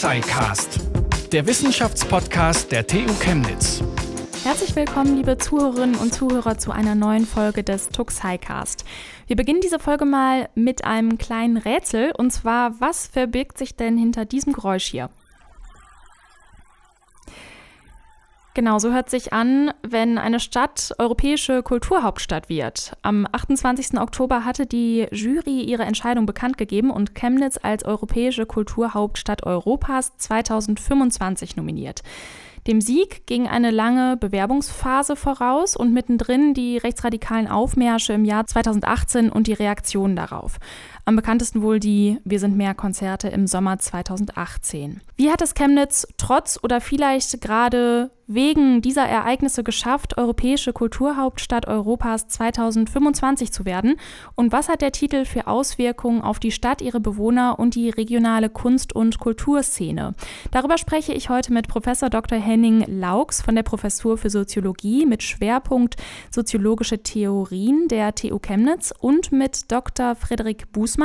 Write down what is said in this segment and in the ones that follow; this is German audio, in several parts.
Tuxicast, der Wissenschaftspodcast der TU Chemnitz. Herzlich willkommen, liebe Zuhörerinnen und Zuhörer, zu einer neuen Folge des Tuxicast. Wir beginnen diese Folge mal mit einem kleinen Rätsel und zwar, was verbirgt sich denn hinter diesem Geräusch hier? Genau, so hört sich an, wenn eine Stadt europäische Kulturhauptstadt wird. Am 28. Oktober hatte die Jury ihre Entscheidung bekannt gegeben und Chemnitz als europäische Kulturhauptstadt Europas 2025 nominiert. Dem Sieg ging eine lange Bewerbungsphase voraus und mittendrin die rechtsradikalen Aufmärsche im Jahr 2018 und die Reaktionen darauf. Am bekanntesten wohl die Wir sind mehr Konzerte im Sommer 2018. Wie hat es Chemnitz trotz oder vielleicht gerade wegen dieser Ereignisse geschafft, Europäische Kulturhauptstadt Europas 2025 zu werden? Und was hat der Titel für Auswirkungen auf die Stadt, ihre Bewohner und die regionale Kunst- und Kulturszene? Darüber spreche ich heute mit Professor Dr. Henning Laux von der Professur für Soziologie mit Schwerpunkt Soziologische Theorien der TU Chemnitz und mit Dr. Frederik Bußmann,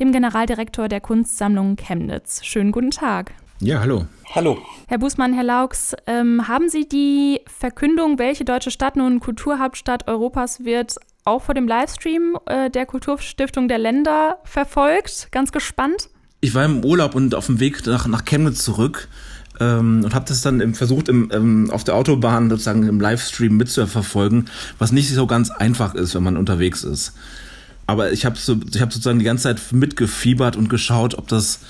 dem Generaldirektor der Kunstsammlung Chemnitz. Schönen guten Tag. Ja, hallo. Hallo. Herr Bußmann, Herr Laux, ähm, haben Sie die Verkündung, welche deutsche Stadt nun Kulturhauptstadt Europas wird, auch vor dem Livestream äh, der Kulturstiftung der Länder verfolgt? Ganz gespannt? Ich war im Urlaub und auf dem Weg nach, nach Chemnitz zurück ähm, und habe das dann im, versucht, im, ähm, auf der Autobahn sozusagen im Livestream mitzuverfolgen, was nicht so ganz einfach ist, wenn man unterwegs ist. Aber ich habe so, ich hab sozusagen die ganze Zeit mitgefiebert und geschaut, ob das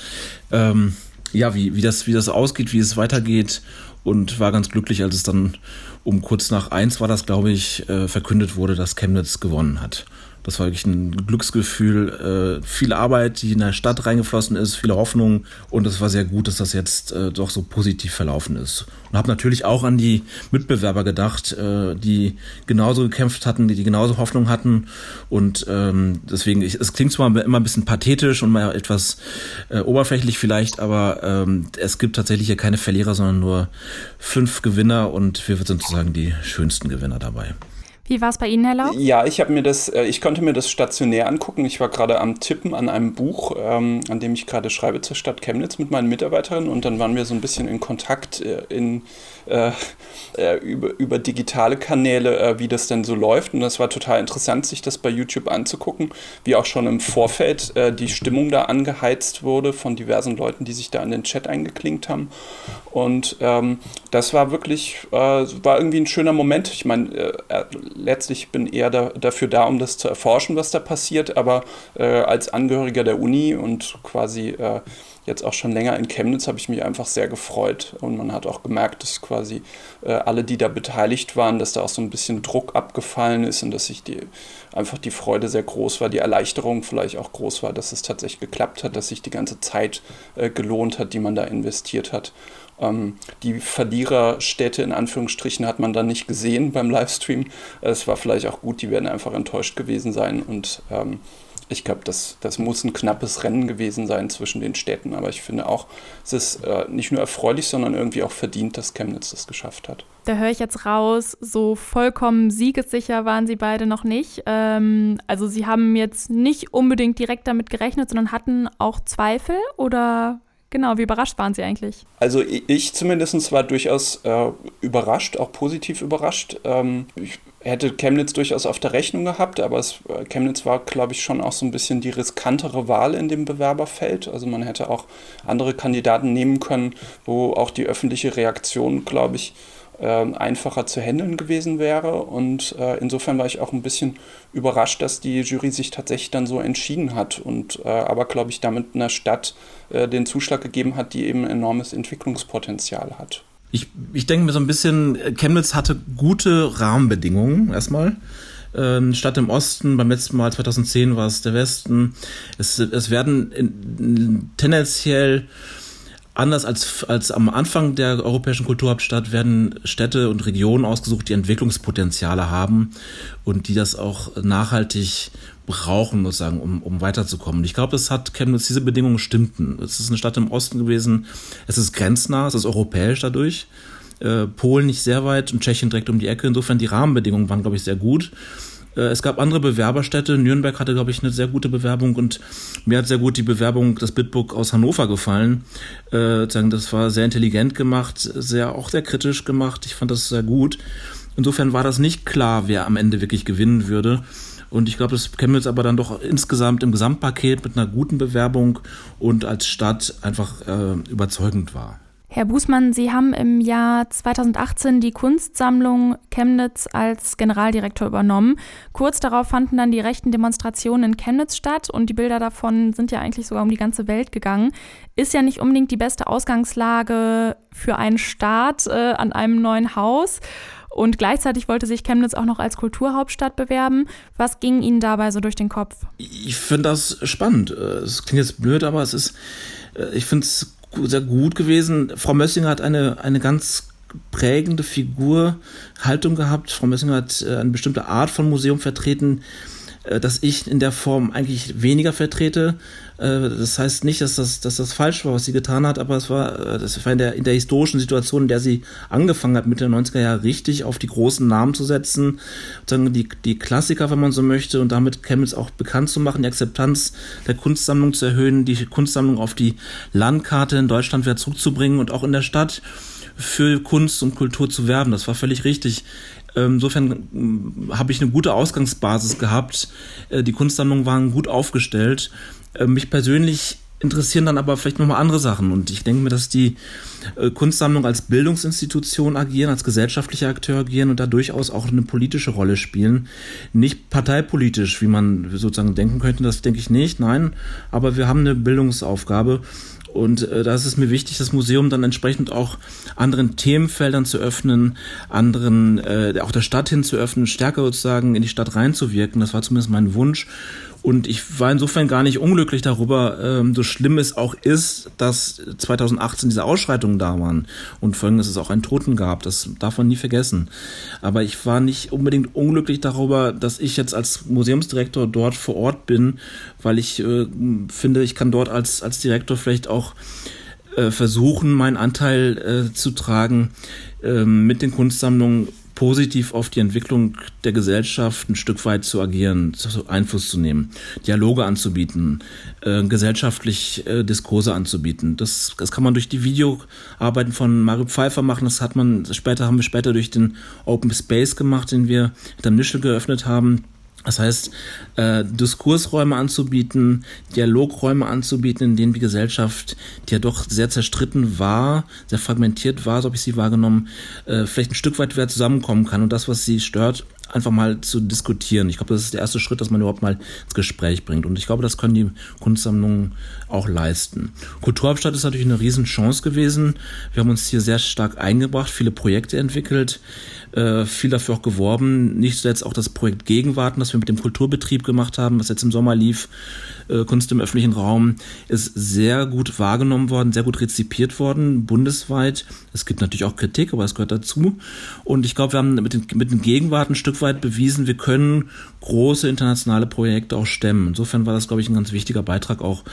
ähm, ja, wie, wie, das, wie das ausgeht, wie es weitergeht und war ganz glücklich, als es dann um kurz nach eins war das, glaube ich, äh, verkündet wurde, dass Chemnitz gewonnen hat. Das war wirklich ein Glücksgefühl, äh, viel Arbeit, die in der Stadt reingeflossen ist, viele Hoffnungen und es war sehr gut, dass das jetzt äh, doch so positiv verlaufen ist. Und habe natürlich auch an die Mitbewerber gedacht, äh, die genauso gekämpft hatten, die, die genauso Hoffnung hatten und ähm, deswegen, ich, es klingt zwar immer ein bisschen pathetisch und mal etwas äh, oberflächlich vielleicht, aber ähm, es gibt tatsächlich hier keine Verlierer, sondern nur fünf Gewinner und wir sind sozusagen die schönsten Gewinner dabei. Wie war es bei Ihnen, Herr Lau? Ja, ich habe mir das, äh, ich konnte mir das stationär angucken. Ich war gerade am Tippen an einem Buch, ähm, an dem ich gerade schreibe zur Stadt Chemnitz mit meinen Mitarbeiterinnen und dann waren wir so ein bisschen in Kontakt äh, in äh, äh, über, über digitale Kanäle, äh, wie das denn so läuft. Und das war total interessant, sich das bei YouTube anzugucken, wie auch schon im Vorfeld äh, die Stimmung da angeheizt wurde von diversen Leuten, die sich da in den Chat eingeklinkt haben. Und ähm, das war wirklich, war irgendwie ein schöner Moment. Ich meine, letztlich bin eher da, dafür da, um das zu erforschen, was da passiert, aber als Angehöriger der Uni und quasi jetzt auch schon länger in Chemnitz, habe ich mich einfach sehr gefreut. Und man hat auch gemerkt, dass quasi äh, alle, die da beteiligt waren, dass da auch so ein bisschen Druck abgefallen ist und dass sich die einfach die Freude sehr groß war, die Erleichterung vielleicht auch groß war, dass es tatsächlich geklappt hat, dass sich die ganze Zeit äh, gelohnt hat, die man da investiert hat. Ähm, die Verliererstädte in Anführungsstrichen hat man dann nicht gesehen beim Livestream. Es war vielleicht auch gut, die werden einfach enttäuscht gewesen sein und ähm, ich glaube, das, das muss ein knappes Rennen gewesen sein zwischen den Städten. Aber ich finde auch, es ist äh, nicht nur erfreulich, sondern irgendwie auch verdient, dass Chemnitz das geschafft hat. Da höre ich jetzt raus, so vollkommen siegessicher waren sie beide noch nicht. Ähm, also sie haben jetzt nicht unbedingt direkt damit gerechnet, sondern hatten auch Zweifel oder Genau, wie überrascht waren Sie eigentlich? Also ich zumindest war durchaus äh, überrascht, auch positiv überrascht. Ähm, ich hätte Chemnitz durchaus auf der Rechnung gehabt, aber es, äh, Chemnitz war, glaube ich, schon auch so ein bisschen die riskantere Wahl in dem Bewerberfeld. Also man hätte auch andere Kandidaten nehmen können, wo auch die öffentliche Reaktion, glaube ich, einfacher zu handeln gewesen wäre. Und äh, insofern war ich auch ein bisschen überrascht, dass die Jury sich tatsächlich dann so entschieden hat und äh, aber, glaube ich, damit einer Stadt äh, den Zuschlag gegeben hat, die eben enormes Entwicklungspotenzial hat ich, ich denke mir so ein bisschen, Chemnitz hatte gute Rahmenbedingungen erstmal. Ähm, Stadt im Osten, beim letzten Mal 2010 war es der Westen. Es, es werden in, tendenziell anders als, als am Anfang der europäischen Kulturhauptstadt werden Städte und Regionen ausgesucht, die Entwicklungspotenziale haben und die das auch nachhaltig brauchen, muss sagen, um, um weiterzukommen. Ich glaube, das hat Chemnitz, diese Bedingungen stimmten. Es ist eine Stadt im Osten gewesen, es ist grenznah, es ist europäisch dadurch. Äh, Polen nicht sehr weit und Tschechien direkt um die Ecke. Insofern die Rahmenbedingungen waren, glaube ich, sehr gut. Äh, es gab andere Bewerberstädte. Nürnberg hatte, glaube ich, eine sehr gute Bewerbung und mir hat sehr gut die Bewerbung, das Bitbook aus Hannover gefallen. Äh, das war sehr intelligent gemacht, sehr auch sehr kritisch gemacht. Ich fand das sehr gut. Insofern war das nicht klar, wer am Ende wirklich gewinnen würde. Und ich glaube, dass Chemnitz aber dann doch insgesamt im Gesamtpaket mit einer guten Bewerbung und als Stadt einfach äh, überzeugend war. Herr Bußmann, Sie haben im Jahr 2018 die Kunstsammlung Chemnitz als Generaldirektor übernommen. Kurz darauf fanden dann die rechten Demonstrationen in Chemnitz statt und die Bilder davon sind ja eigentlich sogar um die ganze Welt gegangen. Ist ja nicht unbedingt die beste Ausgangslage für einen Start äh, an einem neuen Haus. Und gleichzeitig wollte sich Chemnitz auch noch als Kulturhauptstadt bewerben. Was ging Ihnen dabei so durch den Kopf? Ich finde das spannend. Äh, es klingt jetzt blöd, aber es ist, äh, ich finde es sehr gut gewesen. Frau Mössinger hat eine, eine ganz prägende Figur, Haltung gehabt. Frau Mössinger hat äh, eine bestimmte Art von Museum vertreten, dass ich in der Form eigentlich weniger vertrete. Äh, das heißt nicht, dass das, dass das falsch war, was sie getan hat, aber es war, äh, das war in der, in der historischen Situation, in der sie angefangen hat, Mitte der 90er Jahre richtig auf die großen Namen zu setzen, sozusagen die, die Klassiker, wenn man so möchte, und damit Chemnitz auch bekannt zu machen, die Akzeptanz der Kunstsammlung zu erhöhen, die Kunstsammlung auf die Landkarte in Deutschland wieder zurückzubringen und auch in der Stadt für Kunst und Kultur zu werben. Das war völlig richtig. Ähm, insofern hm, habe ich eine gute Ausgangsbasis gehabt. Die Kunstsammlungen waren gut aufgestellt. Äh, mich persönlich interessieren dann aber vielleicht nochmal andere Sachen. Und ich denke mir, dass die äh, Kunstsammlung als Bildungsinstitution agieren, als gesellschaftlicher Akteur agieren und da durchaus auch eine politische Rolle spielen. Nicht parteipolitisch, wie man sozusagen denken könnte, das denke ich nicht, nein. Aber wir haben eine Bildungsaufgabe. Und äh, da ist es mir wichtig, das Museum dann entsprechend auch anderen Themenfeldern zu öffnen, anderen, äh, auch der Stadt hin zu öffnen, stärker sozusagen in die Stadt reinzuwirken. Das war zumindest mein Wunsch. Und ich war insofern gar nicht unglücklich darüber, ähm, so schlimm es auch ist, dass 2018 diese Ausschreitungen da waren und folgendes es auch einen Toten gab. Das darf man nie vergessen. Aber ich war nicht unbedingt unglücklich darüber, dass ich jetzt als Museumsdirektor dort vor Ort bin, weil ich äh, finde, ich kann dort als, als Direktor vielleicht auch äh, versuchen, meinen Anteil äh, zu tragen, äh, mit den Kunstsammlungen positiv auf die Entwicklung der Gesellschaft ein Stück weit zu agieren, Einfluss zu nehmen, Dialoge anzubieten, äh, gesellschaftlich äh, Diskurse anzubieten. Das, das kann man durch die Videoarbeiten von Mario Pfeiffer machen. Das hat man später haben wir später durch den Open Space gemacht, den wir hinterm Nischel geöffnet haben. Das heißt, äh, Diskursräume anzubieten, Dialogräume anzubieten, in denen die Gesellschaft, die ja doch sehr zerstritten war, sehr fragmentiert war, so habe ich sie wahrgenommen, äh, vielleicht ein Stück weit wieder zusammenkommen kann. Und das, was sie stört, einfach mal zu diskutieren. Ich glaube, das ist der erste Schritt, dass man überhaupt mal ins Gespräch bringt. Und ich glaube, das können die Kunstsammlungen auch leisten. Kulturhauptstadt ist natürlich eine Riesenchance gewesen. Wir haben uns hier sehr stark eingebracht, viele Projekte entwickelt, äh, viel dafür auch geworben. Nicht zuletzt auch das Projekt Gegenwarten, das wir mit dem Kulturbetrieb gemacht haben, was jetzt im Sommer lief, äh, Kunst im öffentlichen Raum, ist sehr gut wahrgenommen worden, sehr gut rezipiert worden, bundesweit. Es gibt natürlich auch Kritik, aber es gehört dazu. Und ich glaube, wir haben mit den, mit den Gegenwarten ein Stück weit bewiesen, wir können große internationale Projekte auch stemmen. Insofern war das, glaube ich, ein ganz wichtiger Beitrag auch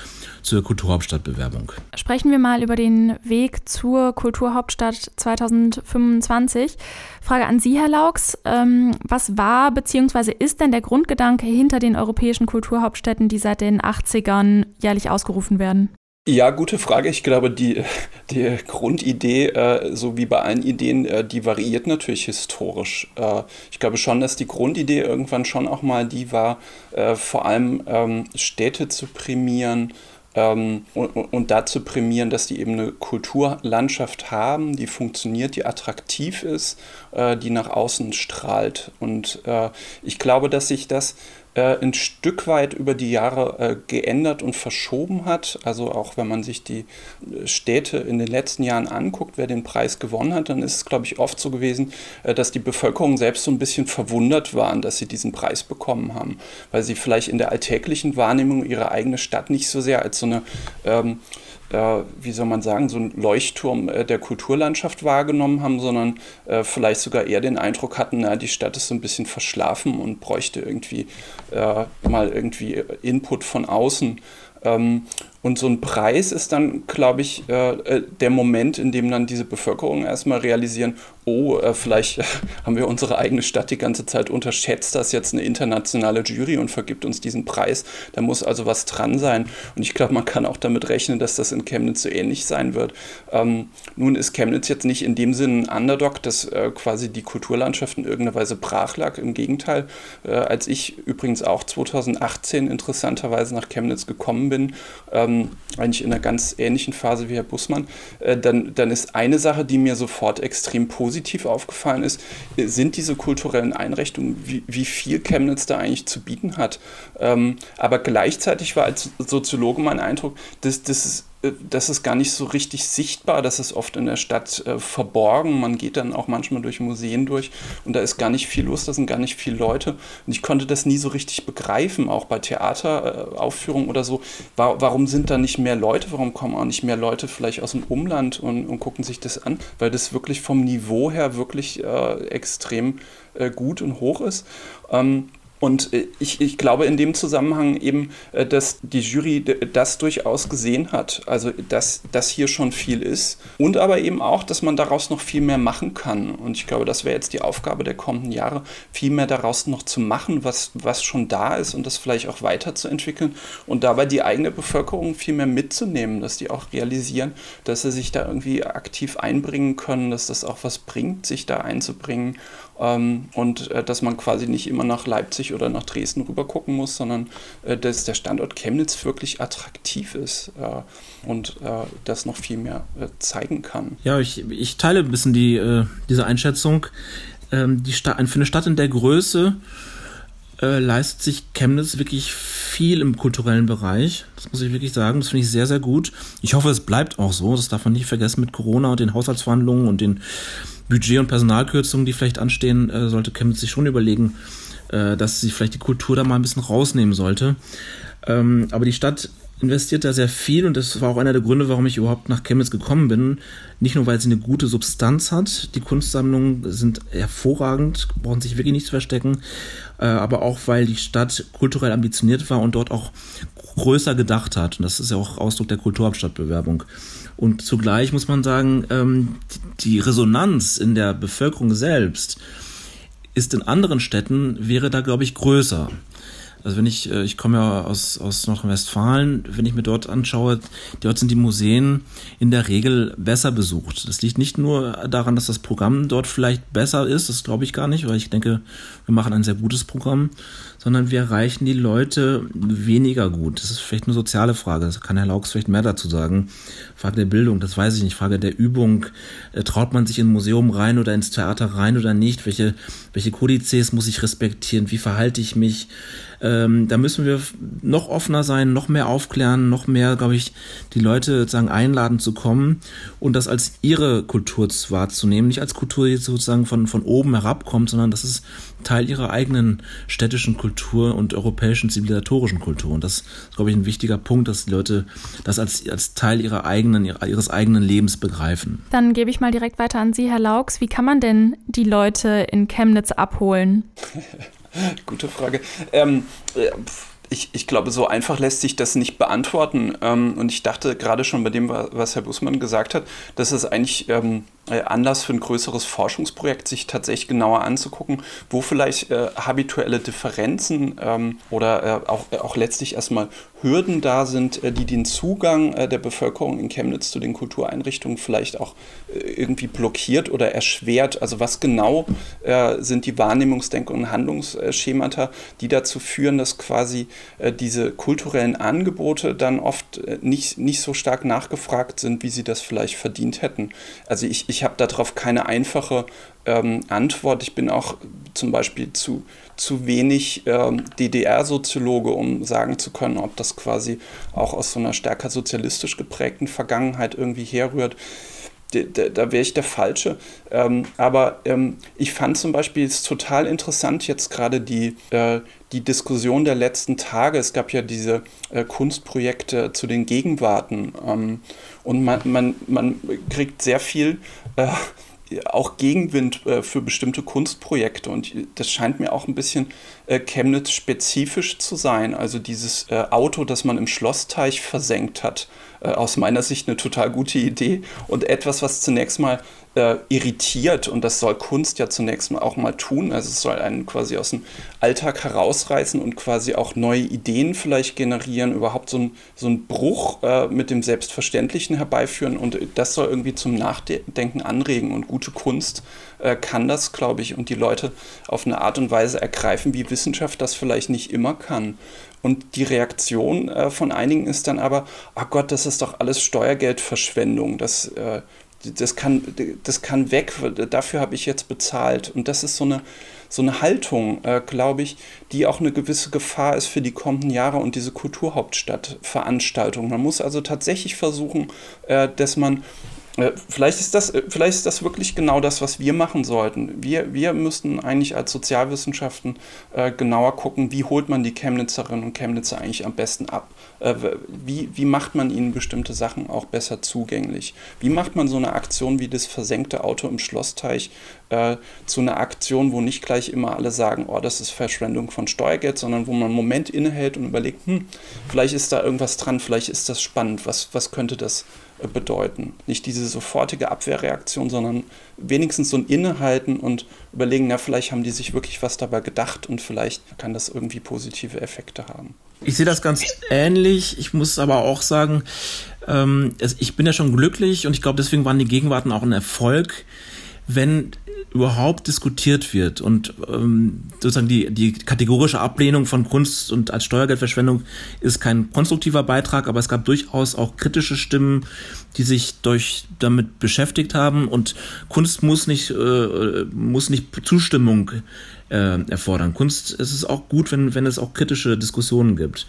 zur Kulturhauptstadtbewerbung. Sprechen wir mal über den Weg zur Kulturhauptstadt 2025. Frage an Sie, Herr Laux. Ähm, was war bzw. ist denn der Grundgedanke hinter den europäischen Kulturhauptstädten, die seit den 80ern jährlich ausgerufen werden? Ja, gute Frage. Ich glaube, die, die Grundidee, äh, so wie bei allen Ideen, äh, die variiert natürlich historisch. Äh, ich glaube schon, dass die Grundidee irgendwann schon auch mal die war, äh, vor allem ähm, Städte zu prämieren, ähm, und, und dazu prämieren, dass die eben eine Kulturlandschaft haben, die funktioniert, die attraktiv ist, äh, die nach außen strahlt. Und äh, ich glaube, dass sich das äh, ein Stück weit über die Jahre äh, geändert und verschoben hat. Also auch wenn man sich die äh, Städte in den letzten Jahren anguckt, wer den Preis gewonnen hat, dann ist es, glaube ich, oft so gewesen, dass die Bevölkerung selbst so ein bisschen verwundert waren, dass sie diesen Preis bekommen haben, weil sie vielleicht in der alltäglichen Wahrnehmung ihre eigene Stadt nicht so sehr als so eine ähm, äh, wie soll man sagen, so ein Leuchtturm äh, der Kulturlandschaft wahrgenommen haben, sondern äh, vielleicht sogar eher den Eindruck hatten, na, die Stadt ist so ein bisschen verschlafen und bräuchte irgendwie äh, mal irgendwie Input von außen. Ähm, und so ein Preis ist dann, glaube ich, äh, äh, der Moment, in dem dann diese Bevölkerung erstmal realisieren, oh, äh, vielleicht haben wir unsere eigene Stadt die ganze Zeit unterschätzt, dass jetzt eine internationale Jury und vergibt uns diesen Preis. Da muss also was dran sein. Und ich glaube, man kann auch damit rechnen, dass das in Chemnitz so ähnlich sein wird. Ähm, nun ist Chemnitz jetzt nicht in dem Sinne ein Underdog, dass äh, quasi die Kulturlandschaft in irgendeiner Weise brach lag. Im Gegenteil, äh, als ich übrigens auch 2018 interessanterweise nach Chemnitz gekommen bin, ähm, ähm, eigentlich in einer ganz ähnlichen Phase wie Herr Bussmann, äh, dann, dann ist eine Sache, die mir sofort extrem positiv aufgefallen ist, äh, sind diese kulturellen Einrichtungen, wie, wie viel Chemnitz da eigentlich zu bieten hat. Ähm, aber gleichzeitig war als Soziologe mein Eindruck, dass das das ist gar nicht so richtig sichtbar, das ist oft in der Stadt äh, verborgen. Man geht dann auch manchmal durch Museen durch und da ist gar nicht viel los, da sind gar nicht viele Leute. Und ich konnte das nie so richtig begreifen, auch bei Theateraufführungen oder so. War, warum sind da nicht mehr Leute? Warum kommen auch nicht mehr Leute vielleicht aus dem Umland und, und gucken sich das an? Weil das wirklich vom Niveau her wirklich äh, extrem äh, gut und hoch ist. Ähm, und äh, ich, ich glaube in dem Zusammenhang eben, äh, dass die Jury das durchaus gesehen hat. Also, dass das hier schon viel ist. Und aber eben auch, dass man daraus noch viel mehr machen kann. Und ich glaube, das wäre jetzt die Aufgabe der kommenden Jahre, viel mehr daraus noch zu machen, was, was schon da ist und das vielleicht auch weiterzuentwickeln und dabei die eigene Bevölkerung viel mehr mitzunehmen, dass die auch realisieren, dass sie sich da irgendwie aktiv einbringen können, dass das auch was bringt, sich da einzubringen ähm, und äh, dass man quasi nicht immer nach Leipzig oder nach Dresden rüber gucken muss, sondern äh, dass der Standort Chemnitz wirklich attraktiv ist äh, und äh, das noch viel mehr äh, zeigen kann. Ja, ich, ich teile ein bisschen die, äh, diese Einschätzung. Ähm, die Stadt, für eine Stadt in der Größe leistet sich Chemnitz wirklich viel im kulturellen Bereich. Das muss ich wirklich sagen. Das finde ich sehr, sehr gut. Ich hoffe, es bleibt auch so. Das darf man nicht vergessen mit Corona und den Haushaltsverhandlungen und den Budget- und Personalkürzungen, die vielleicht anstehen, äh, sollte Chemnitz sich schon überlegen, äh, dass sie vielleicht die Kultur da mal ein bisschen rausnehmen sollte. Ähm, aber die Stadt investiert da sehr viel und das war auch einer der Gründe, warum ich überhaupt nach Chemnitz gekommen bin. Nicht nur, weil sie eine gute Substanz hat, die Kunstsammlungen sind hervorragend, brauchen sich wirklich nicht zu verstecken, äh, aber auch, weil die Stadt kulturell ambitioniert war und dort auch größer gedacht hat. Und das ist ja auch Ausdruck der Kulturhauptstadtbewerbung. Und zugleich muss man sagen, ähm, die Resonanz in der Bevölkerung selbst ist in anderen Städten, wäre da, glaube ich, größer. Also wenn ich, äh, ich komme ja aus, aus Nordrhein-Westfalen, wenn ich mir dort anschaue, dort sind die Museen in der Regel besser besucht. Das liegt nicht nur daran, dass das Programm dort vielleicht besser ist, das glaube ich gar nicht, weil ich denke, wir machen ein sehr gutes Programm, sondern wir erreichen die Leute weniger gut. Das ist vielleicht eine soziale Frage, das kann Herr Laux vielleicht mehr dazu sagen. Frage der Bildung, das weiß ich nicht, Frage der Übung, äh, traut man sich in ein Museum rein oder ins Theater rein oder nicht, welche, welche Kodizes muss ich respektieren, wie verhalte ich mich, ähm, da müssen wir noch offener sein, noch mehr aufklären, noch mehr, glaube ich, die Leute sozusagen einladen zu kommen und das als ihre Kultur wahrzunehmen, nicht als Kultur, die sozusagen von, von oben herabkommt, sondern das ist Teil ihrer eigenen städtischen Kultur und europäischen zivilisatorischen Kultur. Und das ist, glaube ich, ein wichtiger Punkt, dass die Leute das als, als Teil ihrer eigenen, ihres eigenen Lebens begreifen. Dann gebe ich mal direkt weiter an Sie, Herr Laux. Wie kann man denn die Leute in Chemnitz abholen? Gute Frage. Ähm, äh, ich, ich glaube, so einfach lässt sich das nicht beantworten. Ähm, und ich dachte gerade schon bei dem, was Herr Bussmann gesagt hat, dass es eigentlich ähm, äh, Anlass für ein größeres Forschungsprojekt, sich tatsächlich genauer anzugucken, wo vielleicht äh, habituelle Differenzen ähm, oder äh, auch, äh, auch letztlich erstmal Hürden da sind, äh, die den Zugang äh, der Bevölkerung in Chemnitz zu den Kultureinrichtungen vielleicht auch irgendwie blockiert oder erschwert. Also was genau sind die Wahrnehmungsdenk- und Handlungsschemata, die dazu führen, dass quasi diese kulturellen Angebote dann oft nicht, nicht so stark nachgefragt sind, wie sie das vielleicht verdient hätten. Also ich, ich habe darauf keine einfache ähm, Antwort. Ich bin auch zum Beispiel zu, zu wenig ähm, DDR-Soziologe, um sagen zu können, ob das quasi auch aus so einer stärker sozialistisch geprägten Vergangenheit irgendwie herrührt da, da wäre ich der Falsche. Ähm, aber ähm, ich fand zum Beispiel es total interessant jetzt gerade die, äh, die Diskussion der letzten Tage. Es gab ja diese äh, Kunstprojekte zu den Gegenwarten ähm, und man, man, man kriegt sehr viel äh, auch Gegenwind äh, für bestimmte Kunstprojekte und das scheint mir auch ein bisschen äh, Chemnitz spezifisch zu sein. Also dieses äh, Auto, das man im Schlossteich versenkt hat, äh, aus meiner Sicht eine total gute Idee und etwas, was zunächst mal äh, irritiert und das soll Kunst ja zunächst mal auch mal tun. Also es soll einen quasi aus dem Alltag herausreißen und quasi auch neue Ideen vielleicht generieren, überhaupt so ein, so ein Bruch äh, mit dem Selbstverständlichen herbeiführen und das soll irgendwie zum Nachdenken anregen und gute Kunst äh, kann das, glaube ich, und die Leute auf eine Art und Weise ergreifen, wie Wissenschaft das vielleicht nicht immer kann. Und die Reaktion äh, von einigen ist dann aber, ach Gott, das ist doch alles Steuergeldverschwendung. Das, äh, das, kann, das kann weg, dafür habe ich jetzt bezahlt. Und das ist so eine, so eine Haltung, äh, glaube ich, die auch eine gewisse Gefahr ist für die kommenden Jahre und diese Kulturhauptstadtveranstaltung. Man muss also tatsächlich versuchen, äh, dass man äh, Vielleicht ist, das, äh, vielleicht ist das wirklich genau das, was wir machen sollten. Wir, wir müssten eigentlich als Sozialwissenschaften äh, genauer gucken, wie holt man die Chemnitzerinnen und Chemnitzer eigentlich am besten ab. Äh, wie, wie macht man ihnen bestimmte Sachen auch besser zugänglich? Wie macht man so eine Aktion wie das versenkte Auto im Schlossteich äh, zu einer Aktion, wo nicht gleich immer alle sagen, oh, das ist Verschwendung von Steuergeld, sondern wo man einen Moment innehält und überlegt, hm, vielleicht ist da irgendwas dran, vielleicht ist das spannend, was, was könnte das bedeuten. Nicht diese sofortige Abwehrreaktion, sondern wenigstens so ein Innehalten und überlegen, na, vielleicht haben die sich wirklich was dabei gedacht und vielleicht kann das irgendwie positive Effekte haben. Ich sehe das ganz ähnlich. Ich muss aber auch sagen, ähm, ich bin ja schon glücklich und ich glaube, deswegen waren die Gegenwarten auch ein Erfolg, wenn überhaupt diskutiert wird und ähm, sozusagen die, die kategorische Ablehnung von Kunst und als Steuergeldverschwendung ist kein konstruktiver Beitrag, aber es gab durchaus auch kritische Stimmen, die sich durch damit beschäftigt haben und Kunst muss nicht äh, muss nicht Zustimmung äh, erfordern. Kunst es ist auch gut, wenn wenn es auch kritische Diskussionen gibt.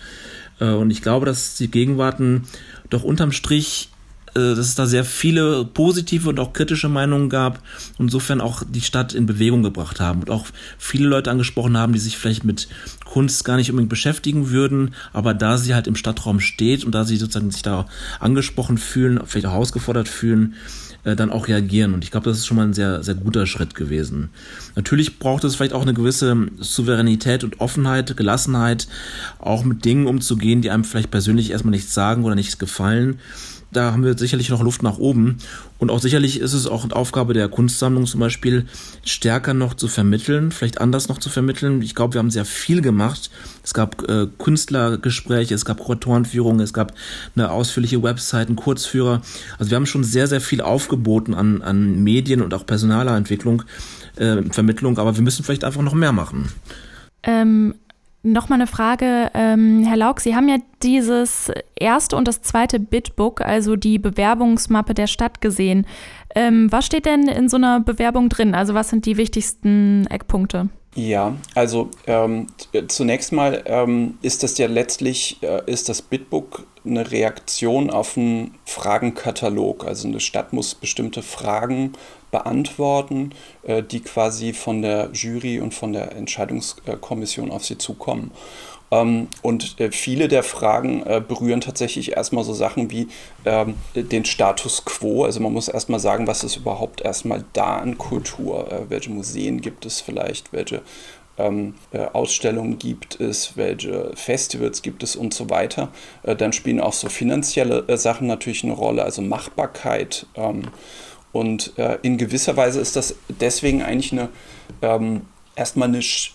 Äh, und ich glaube, dass die Gegenwarten doch unterm Strich dass es da sehr viele positive und auch kritische Meinungen gab und insofern auch die Stadt in Bewegung gebracht haben und auch viele Leute angesprochen haben, die sich vielleicht mit Kunst gar nicht unbedingt beschäftigen würden, aber da sie halt im Stadtraum steht und da sie sozusagen sich da angesprochen fühlen, vielleicht auch herausgefordert fühlen, äh, dann auch reagieren. Und ich glaube, das ist schon mal ein sehr, sehr guter Schritt gewesen. Natürlich braucht es vielleicht auch eine gewisse Souveränität und Offenheit, Gelassenheit, auch mit Dingen umzugehen, die einem vielleicht persönlich erstmal nichts sagen oder nichts gefallen da haben wir sicherlich noch Luft nach oben. Und auch sicherlich ist es auch eine Aufgabe der Kunstsammlung zum Beispiel, stärker noch zu vermitteln, vielleicht anders noch zu vermitteln. Ich glaube, wir haben sehr viel gemacht. Es gab äh, Künstlergespräche, es gab Kuratorenführungen, es gab eine ausführliche Website, einen Kurzführer. Also wir haben schon sehr, sehr viel aufgeboten an, an Medien und auch Personalentwicklung, äh, Vermittlung, aber wir müssen vielleicht einfach noch mehr machen. Ähm, Nochmal eine Frage, ähm, Herr Lauk, Sie haben ja dieses erste und das zweite Bitbook, also die Bewerbungsmappe der Stadt gesehen. Ähm, was steht denn in so einer Bewerbung drin? Also was sind die wichtigsten Eckpunkte? Ja, also ähm, zunächst mal ähm, ist das ja letztlich, äh, ist das Bitbook eine Reaktion auf einen Fragenkatalog. Also eine Stadt muss bestimmte Fragen beantworten, äh, die quasi von der Jury und von der Entscheidungskommission auf sie zukommen. Ähm, und äh, viele der Fragen äh, berühren tatsächlich erstmal so Sachen wie ähm, den Status quo. Also man muss erstmal sagen, was ist überhaupt erstmal da an Kultur? welche Museen gibt es vielleicht? Welche ähm, Ausstellungen gibt es, welche Festivals gibt es und so weiter. dann spielen auch so finanzielle Sachen natürlich eine Rolle, also Machbarkeit. Und äh, in gewisser Weise ist das deswegen eigentlich eine ähm, erstmal eine sch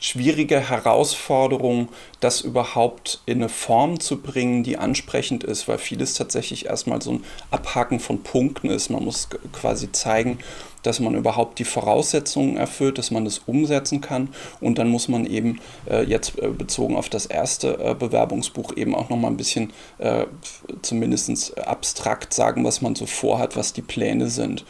schwierige Herausforderung, das überhaupt in eine Form zu bringen, die ansprechend ist, weil vieles tatsächlich erstmal so ein Abhaken von Punkten ist. Man muss quasi zeigen, dass man überhaupt die Voraussetzungen erfüllt, dass man das umsetzen kann. Und dann muss man eben äh, jetzt äh, bezogen auf das erste äh, Bewerbungsbuch eben auch nochmal ein bisschen äh, zumindest abstrakt sagen, was man so vorhat, was die Pläne sind.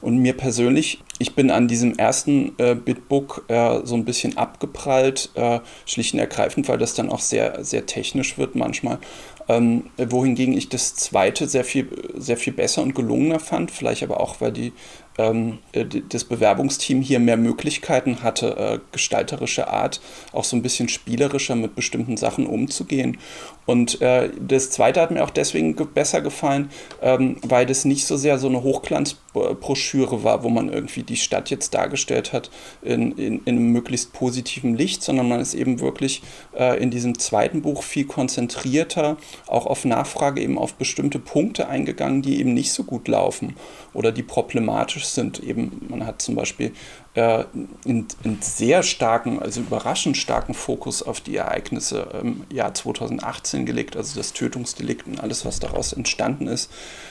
Und mir persönlich, ich bin an diesem ersten äh, Bitbook äh, so ein bisschen abgeprallt, äh, schlicht und ergreifend, weil das dann auch sehr, sehr technisch wird manchmal. Ähm, wohingegen ich das zweite sehr viel, sehr viel besser und gelungener fand, vielleicht aber auch, weil die ähm, äh, das Bewerbungsteam hier mehr Möglichkeiten hatte, äh, gestalterischer Art, auch so ein bisschen spielerischer mit bestimmten Sachen umzugehen. Und äh, das zweite hat mir auch deswegen ge besser gefallen, ähm, weil das nicht so sehr so eine Hochglanz Broschüre war, wo man irgendwie die Stadt jetzt dargestellt hat in, in, in einem möglichst positiven Licht, sondern man ist eben wirklich äh, in diesem zweiten Buch viel konzentrierter, auch auf Nachfrage eben auf bestimmte Punkte eingegangen, die eben nicht so gut laufen oder die problematisch sind. Eben, man hat zum Beispiel äh, in, in, sehr starken, also überraschend starken Fokus auf die Ereignisse im Jahr 2018 gelegt, also das Tötungsdelikt und alles, was daraus entstanden ist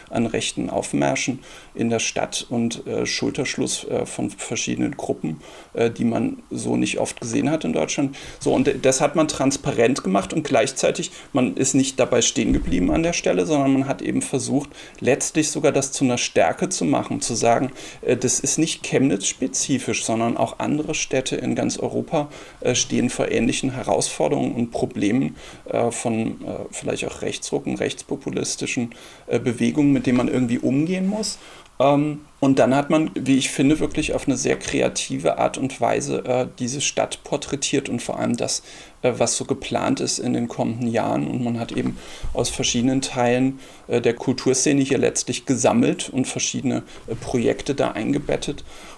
an rechten Aufmärschen in der Stadt und äh, Schulterschluss äh, von verschiedenen Gruppen, äh, die man so nicht oft gesehen hat in Deutschland. So, und das hat man transparent gemacht und gleichzeitig, man ist nicht dabei stehen geblieben an der Stelle, sondern man hat eben versucht, letztlich sogar das zu einer Stärke zu machen, zu sagen, äh, das ist nicht Chemnitz-spezifisch, sondern auch andere Städte in ganz Europa äh, stehen vor ähnlichen Herausforderungen und Problemen äh, von vielleicht auch rechtsrucken, rechtspopulistischen Bewegungen, mit denen man irgendwie umgehen muss. Ähm, und dann hat man, wie ich finde, wirklich auf eine sehr kreative Art und Weise äh, diese Stadt porträtiert und vor allem das, äh, was so geplant ist in den kommenden Jahren. Und man hat eben aus verschiedenen Teilen äh, der Kulturszene hier letztlich gesammelt und verschiedene äh, Projekte da eingebettet, äh,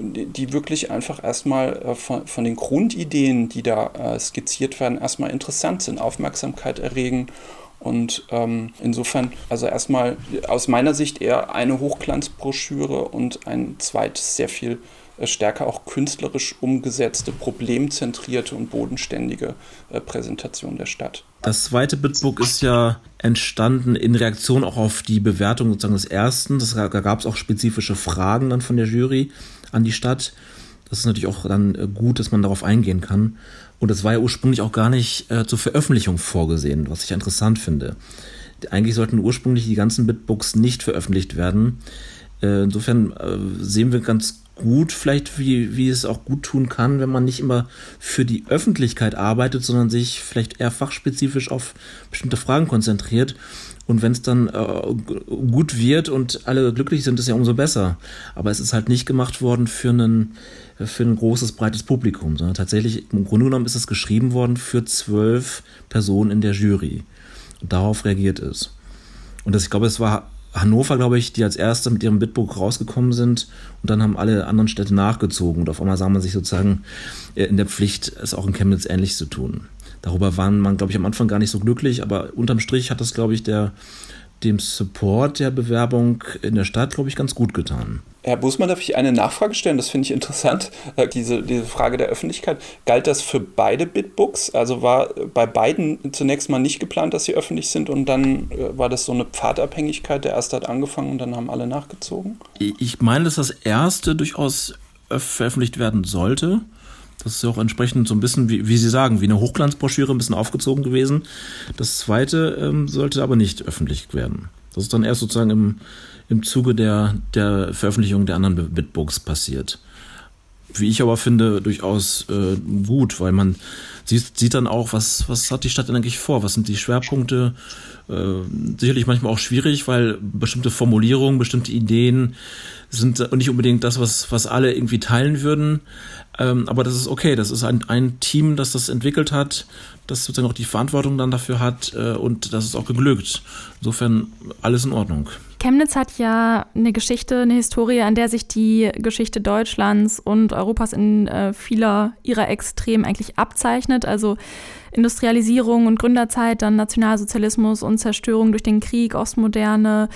die, die, wirklich einfach erstmal äh, von, von, den Grundideen, die da skizziert werden, erstmal interessant sind, Aufmerksamkeit erregen und ähm, insofern, also erstmal aus meiner Sicht eher eine Hochglanzbroschüre und ein zweites sehr viel äh, stärker auch künstlerisch umgesetzte, problemzentrierte und bodenständige äh, Präsentation der Stadt. Das zweite Bitbook ist ja entstanden in Reaktion auch auf die Bewertung sozusagen des ersten. Das, da gab es auch spezifische Fragen dann von der Jury an die Stadt. Das ist natürlich auch dann äh, gut, dass man darauf eingehen kann. Und das war ja ursprünglich auch gar nicht äh, zur Veröffentlichung vorgesehen, was ich interessant finde. Eigentlich sollten ursprünglich die ganzen Bitbooks nicht veröffentlicht werden. Äh, insofern äh, sehen wir ganz gut, vielleicht wie, wie es auch gut tun kann, wenn man nicht immer für die Öffentlichkeit arbeitet, sondern sich vielleicht eher fachspezifisch auf bestimmte Fragen konzentriert. Und wenn es dann äh, gut wird und alle glücklich sind, ist ja umso besser. Aber es ist halt nicht gemacht worden für einen für ein großes, breites Publikum, sondern tatsächlich, im Grunde genommen ist es geschrieben worden für zwölf Personen in der Jury. Und darauf reagiert es. Und das, ich glaube, es war Hannover, glaube ich, die als erste mit ihrem Bitbook rausgekommen sind und dann haben alle anderen Städte nachgezogen und auf einmal sah man sich sozusagen äh, in der Pflicht, es auch in Chemnitz ähnlich zu tun. Darüber war man, glaube ich, am Anfang gar nicht so glücklich, aber unterm Strich hat das, glaube ich, der, dem Support der Bewerbung in der Stadt, glaube ich, ganz gut getan. Herr Busmann, darf ich eine Nachfrage stellen? Das finde ich interessant. Äh, diese, diese Frage der Öffentlichkeit. Galt das für beide Bitbooks? Also war bei beiden zunächst mal nicht geplant, dass sie öffentlich sind und dann äh, war das so eine Pfadabhängigkeit? Der erste hat angefangen und dann haben alle nachgezogen? Ich meine, dass das erste durchaus veröffentlicht werden sollte. Das ist ja auch entsprechend so ein bisschen, wie, wie Sie sagen, wie eine Hochglanzbroschüre ein bisschen aufgezogen gewesen. Das zweite ähm, sollte aber nicht öffentlich werden. Das ist dann erst sozusagen im, im Zuge der, der Veröffentlichung der anderen Bitbooks passiert. Wie ich aber finde, durchaus äh, gut, weil man sieht, sieht dann auch, was, was hat die Stadt denn eigentlich vor? Was sind die Schwerpunkte? Äh, sicherlich manchmal auch schwierig, weil bestimmte Formulierungen, bestimmte Ideen sind nicht unbedingt das, was, was alle irgendwie teilen würden. Ähm, aber das ist okay. Das ist ein, ein Team, das das entwickelt hat, das sozusagen auch die Verantwortung dann dafür hat äh, und das ist auch geglückt. Insofern alles in Ordnung. Chemnitz hat ja eine Geschichte, eine Historie, an der sich die Geschichte Deutschlands und Europas in äh, vieler ihrer Extremen eigentlich abzeichnet. Also Industrialisierung und Gründerzeit, dann Nationalsozialismus und Zerstörung durch den Krieg, Ostmoderne,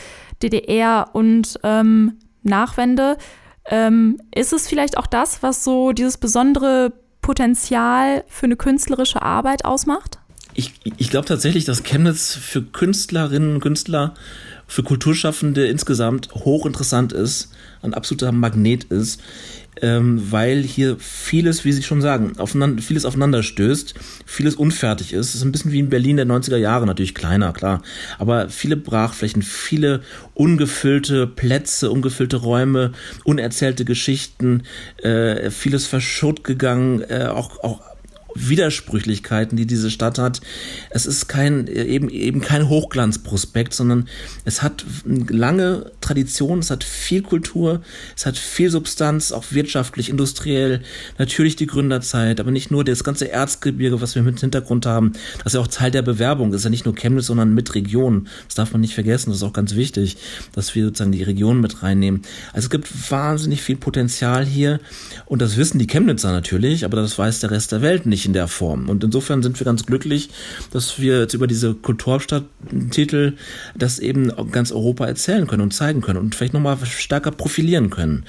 DDR und ähm, Nachwende. Ähm, ist es vielleicht auch das, was so dieses besondere Potenzial für eine künstlerische Arbeit ausmacht? Ich, ich glaube tatsächlich, dass Chemnitz für Künstlerinnen und Künstler, für Kulturschaffende insgesamt hochinteressant ist, ein absoluter Magnet ist ähm, weil hier vieles, wie Sie schon sagen, aufeinander, vieles aufeinander stößt, vieles unfertig ist. Es ist ein bisschen wie in Berlin der 90er Jahre, natürlich kleiner, klar, aber viele Brachflächen, viele ungefüllte Plätze, ungefüllte Räume, unerzählte Geschichten, äh, vieles verschott gegangen, äh, auch, auch Widersprüchlichkeiten, die diese Stadt hat. Es ist kein, eben, eben kein Hochglanzprospekt, sondern es hat lange Tradition, es hat viel Kultur, es hat viel Substanz, auch wirtschaftlich, industriell, natürlich die Gründerzeit, aber nicht nur das ganze Erzgebirge, was wir mit Hintergrund haben. Das ist ja auch Teil der Bewerbung. Das ist ja nicht nur Chemnitz, sondern mit Region. Das darf man nicht vergessen. Das ist auch ganz wichtig, dass wir sozusagen die Region mit reinnehmen. Also es gibt wahnsinnig viel Potenzial hier und das wissen die Chemnitzer natürlich, aber das weiß der Rest der Welt nicht in der Form. Und insofern sind wir ganz glücklich, dass wir jetzt über diese Kulturhauptstadt-Titel das eben ganz Europa erzählen können und zeigen können und vielleicht nochmal stärker profilieren können.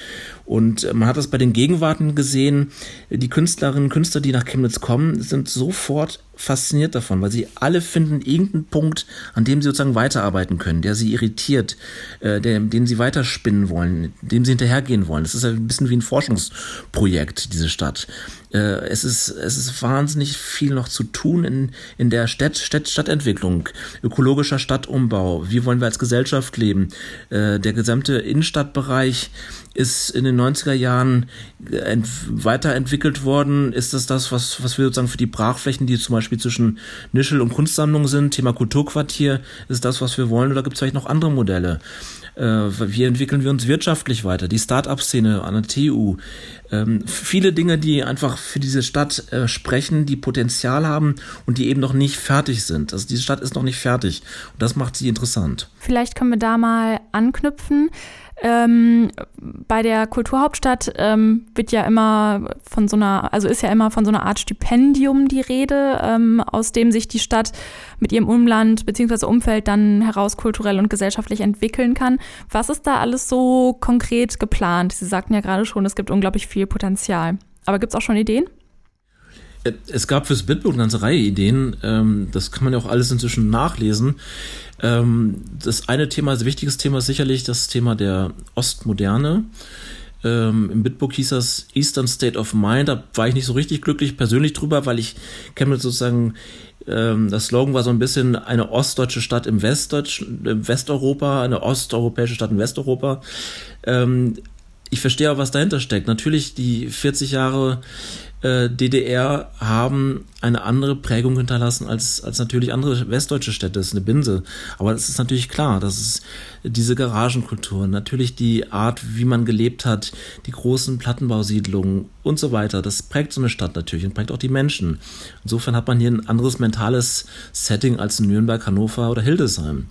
Und man hat das bei den Gegenwarten gesehen, die Künstlerinnen und Künstler, die nach Chemnitz kommen, sind sofort fasziniert davon, weil sie alle finden irgendeinen Punkt, an dem sie sozusagen weiterarbeiten können, der sie irritiert, äh, der, den sie weiterspinnen wollen, dem sie hinterhergehen wollen. Das ist ein bisschen wie ein Forschungsprojekt, diese Stadt. Äh, es, ist, es ist wahnsinnig viel noch zu tun in, in der Stadt, Stadt, Stadtentwicklung, ökologischer Stadtumbau. Wie wollen wir als Gesellschaft leben? Äh, der gesamte Innenstadtbereich ist in den 90er Jahren weiterentwickelt worden. Ist das das, was, was wir sozusagen für die Brachflächen, die zum Beispiel zwischen Nischel und Kunstsammlung sind, Thema Kulturquartier, ist das, was wir wollen oder gibt es vielleicht noch andere Modelle? Äh, wie entwickeln wir uns wirtschaftlich weiter? Die Start-up-Szene an der TU. Ähm, viele Dinge, die einfach für diese Stadt äh, sprechen, die Potenzial haben und die eben noch nicht fertig sind. Also diese Stadt ist noch nicht fertig und das macht sie interessant. Vielleicht können wir da mal anknüpfen. Ähm, bei der Kulturhauptstadt ähm, wird ja immer von so einer, also ist ja immer von so einer Art Stipendium die Rede, ähm, aus dem sich die Stadt mit ihrem Umland bzw. Umfeld dann heraus kulturell und gesellschaftlich entwickeln kann. Was ist da alles so konkret geplant? Sie sagten ja gerade schon, es gibt unglaublich viel Potenzial. Aber gibt es auch schon Ideen? Es gab fürs Bitbook eine ganze Reihe Ideen. Ähm, das kann man ja auch alles inzwischen nachlesen. Ähm, das eine Thema, das wichtiges Thema ist sicherlich das Thema der Ostmoderne. Ähm, Im Bitbook hieß das Eastern State of Mind. Da war ich nicht so richtig glücklich persönlich drüber, weil ich kenne sozusagen das Slogan war so ein bisschen eine ostdeutsche Stadt im, Westdeutsch, im Westeuropa, eine osteuropäische Stadt in Westeuropa. ich verstehe auch, was dahinter steckt. Natürlich die 40 Jahre äh, DDR haben eine andere Prägung hinterlassen als, als natürlich andere westdeutsche Städte. Das ist eine Binse. Aber es ist natürlich klar, dass es diese Garagenkultur, natürlich die Art, wie man gelebt hat, die großen Plattenbausiedlungen und so weiter, das prägt so eine Stadt natürlich und prägt auch die Menschen. Insofern hat man hier ein anderes mentales Setting als in Nürnberg, Hannover oder Hildesheim.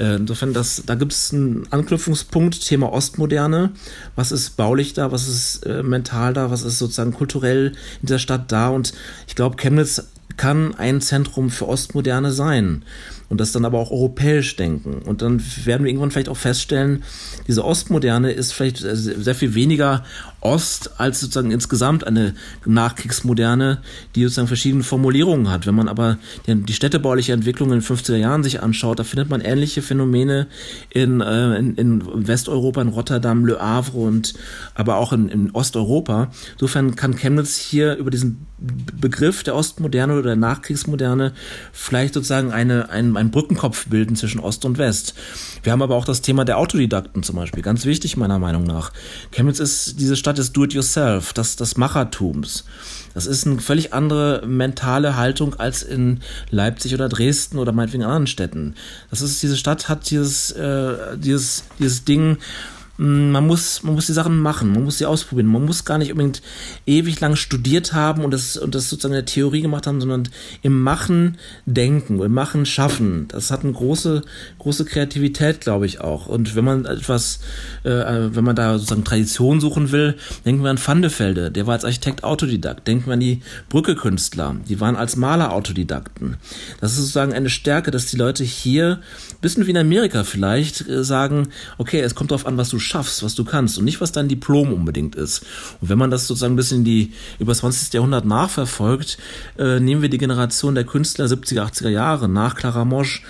Äh, insofern, das, da gibt es einen Anknüpfungspunkt, Thema Ostmoderne. Was ist baulich da, was ist äh, mental da, was ist sozusagen kulturell in der Stadt da? Und ich glaube, Chemnitz kann ein Zentrum für Ostmoderne sein und das dann aber auch europäisch denken. Und dann werden wir irgendwann vielleicht auch feststellen, diese Ostmoderne ist vielleicht sehr viel weniger Ost als sozusagen insgesamt eine Nachkriegsmoderne, die sozusagen verschiedene Formulierungen hat. Wenn man aber die städtebauliche Entwicklung in den 50er Jahren sich anschaut, da findet man ähnliche Phänomene in, äh, in, in Westeuropa, in Rotterdam, Le Havre und aber auch in, in Osteuropa. Insofern kann Chemnitz hier über diesen Begriff der Ostmoderne oder der Nachkriegsmoderne vielleicht sozusagen eine, ein, einen Brückenkopf bilden zwischen Ost und West. Wir haben aber auch das Thema der Autodidakten zum Beispiel, ganz wichtig meiner Meinung nach. Chemnitz ist diese Stadt des Do-it-yourself, des, des Machertums. Das ist eine völlig andere mentale Haltung als in Leipzig oder Dresden oder meinetwegen anderen Städten. Das ist, diese Stadt hat dieses, äh, dieses, dieses Ding, man muss, man muss die Sachen machen, man muss sie ausprobieren. Man muss gar nicht unbedingt ewig lang studiert haben und das, und das sozusagen in der Theorie gemacht haben, sondern im Machen denken, im Machen schaffen. Das hat eine große, große Kreativität, glaube ich auch. Und wenn man etwas, äh, wenn man da sozusagen Tradition suchen will, denken wir an Vandefelde, der war als Architekt Autodidakt. Denken wir an die Brücke-Künstler, die waren als Maler Autodidakten. Das ist sozusagen eine Stärke, dass die Leute hier, bisschen wie in Amerika vielleicht, äh, sagen, okay, es kommt darauf an, was du schaffst, was du kannst und nicht, was dein Diplom unbedingt ist. Und wenn man das sozusagen ein bisschen die, über das 20. Jahrhundert nachverfolgt, äh, nehmen wir die Generation der Künstler 70er, 80er Jahre nach Clara Mosch,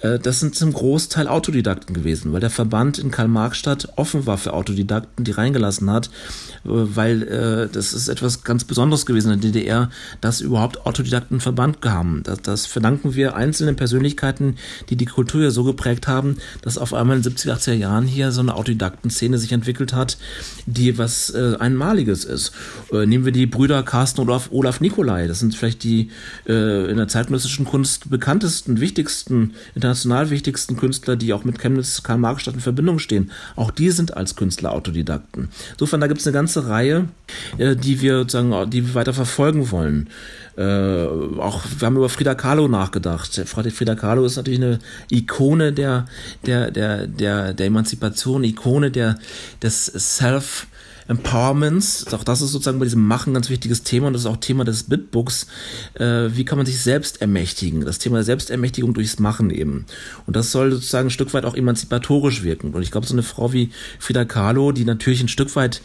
das sind zum Großteil Autodidakten gewesen, weil der Verband in Karl-Marx-Stadt offen war für Autodidakten, die reingelassen hat, äh, weil äh, das ist etwas ganz Besonderes gewesen in der DDR, dass überhaupt Autodidakten einen Verband haben. Das, das verdanken wir einzelnen Persönlichkeiten, die die Kultur ja so geprägt haben, dass auf einmal in den 70er, 80er Jahren hier so eine Autodidakten-Szene sich entwickelt hat, die was äh, Einmaliges ist. Äh, nehmen wir die Brüder Carsten und Olaf, Olaf Nikolai. Das sind vielleicht die äh, in der zeitgenössischen Kunst bekanntesten, wichtigsten, international wichtigsten Künstler, die auch mit Chemnitz, Karl-Marx-Stadt in Verbindung stehen. Auch die sind als Künstler Autodidakten. Insofern, da gibt es eine ganze Reihe, äh, die wir sozusagen, die wir weiter verfolgen wollen. Äh, auch wir haben über Frida Kahlo nachgedacht. Frida Kahlo ist natürlich eine Ikone der der der der der Emanzipation, Ikone der des Self Empowerments, auch das ist sozusagen bei diesem Machen ein ganz wichtiges Thema und das ist auch Thema des Bitbooks. Äh, wie kann man sich selbst ermächtigen? Das Thema der Selbstermächtigung durchs Machen eben. Und das soll sozusagen ein Stück weit auch emanzipatorisch wirken. Und ich glaube, so eine Frau wie Frida Kahlo, die natürlich ein Stück weit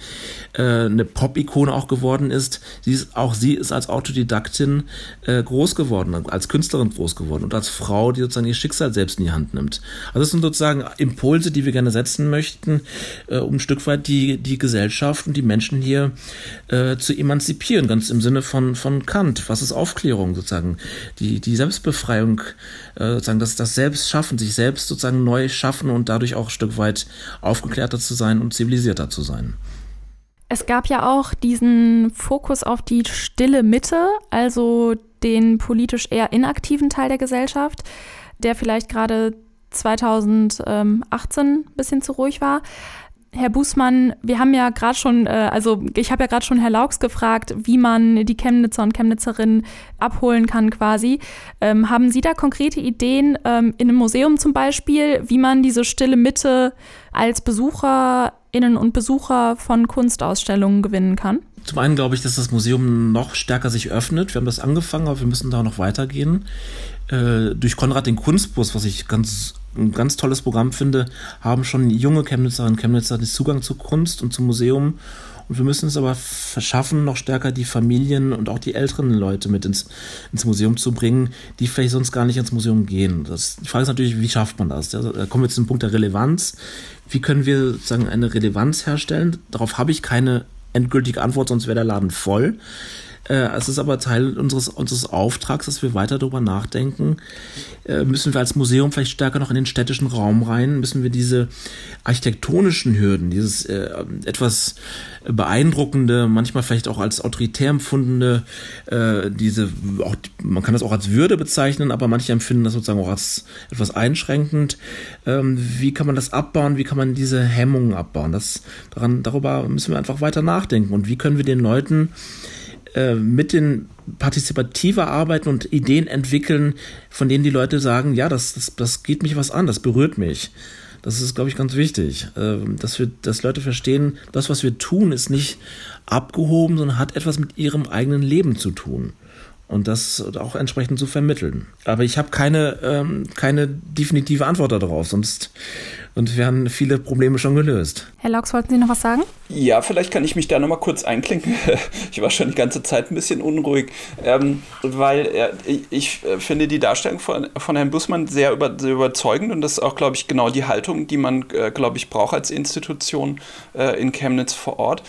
äh, eine Pop-Ikone auch geworden ist, sie ist, auch sie ist als Autodidaktin äh, groß geworden, als Künstlerin groß geworden und als Frau, die sozusagen ihr Schicksal selbst in die Hand nimmt. Also das sind sozusagen Impulse, die wir gerne setzen möchten, äh, um ein Stück weit die, die Gesellschaft Gesellschaft und die Menschen hier äh, zu emanzipieren, ganz im Sinne von, von Kant. Was ist Aufklärung sozusagen? Die, die Selbstbefreiung, äh, sozusagen das, das Selbstschaffen, sich selbst sozusagen neu schaffen und dadurch auch ein Stück weit aufgeklärter zu sein und zivilisierter zu sein. Es gab ja auch diesen Fokus auf die stille Mitte, also den politisch eher inaktiven Teil der Gesellschaft, der vielleicht gerade 2018 ein bisschen zu ruhig war. Herr Bußmann, wir haben ja gerade schon, äh, also ich habe ja gerade schon Herr Laux gefragt, wie man die Chemnitzer und Chemnitzerinnen abholen kann quasi. Ähm, haben Sie da konkrete Ideen ähm, in einem Museum zum Beispiel, wie man diese stille Mitte als Besucherinnen und Besucher von Kunstausstellungen gewinnen kann? Zum einen glaube ich, dass das Museum noch stärker sich öffnet. Wir haben das angefangen, aber wir müssen da noch weitergehen. Äh, durch Konrad den Kunstbus, was ich ganz ein ganz tolles Programm finde, haben schon junge Chemnitzerinnen und Chemnitzer den Zugang zu Kunst und zum Museum. Und wir müssen es aber verschaffen, noch stärker die Familien und auch die älteren Leute mit ins, ins Museum zu bringen, die vielleicht sonst gar nicht ins Museum gehen. Das, die Frage ist natürlich, wie schafft man das? Da kommen wir zu dem Punkt der Relevanz. Wie können wir sozusagen eine Relevanz herstellen? Darauf habe ich keine endgültige Antwort, sonst wäre der Laden voll. Äh, es ist aber Teil unseres, unseres Auftrags, dass wir weiter darüber nachdenken. Äh, müssen wir als Museum vielleicht stärker noch in den städtischen Raum rein? Müssen wir diese architektonischen Hürden, dieses äh, etwas beeindruckende, manchmal vielleicht auch als autoritär empfundene, äh, diese, auch, man kann das auch als Würde bezeichnen, aber manche empfinden das sozusagen auch als etwas einschränkend. Ähm, wie kann man das abbauen? Wie kann man diese Hemmungen abbauen? Das, daran, darüber müssen wir einfach weiter nachdenken. Und wie können wir den Leuten äh, mit den partizipativer arbeiten und Ideen entwickeln, von denen die Leute sagen, ja, das, das, das geht mich was an, das berührt mich. Das ist, glaube ich, ganz wichtig, äh, dass wir, dass Leute verstehen, das, was wir tun, ist nicht abgehoben, sondern hat etwas mit ihrem eigenen Leben zu tun und das auch entsprechend zu vermitteln. Aber ich habe keine, ähm, keine definitive Antwort darauf, sonst und wir haben viele Probleme schon gelöst. Herr Laux, wollten Sie noch was sagen? Ja, vielleicht kann ich mich da nochmal kurz einklinken. Ich war schon die ganze Zeit ein bisschen unruhig, ähm, weil äh, ich äh, finde die Darstellung von, von Herrn Bussmann sehr, über, sehr überzeugend und das ist auch, glaube ich, genau die Haltung, die man, äh, glaube ich, braucht als Institution in Chemnitz vor Ort.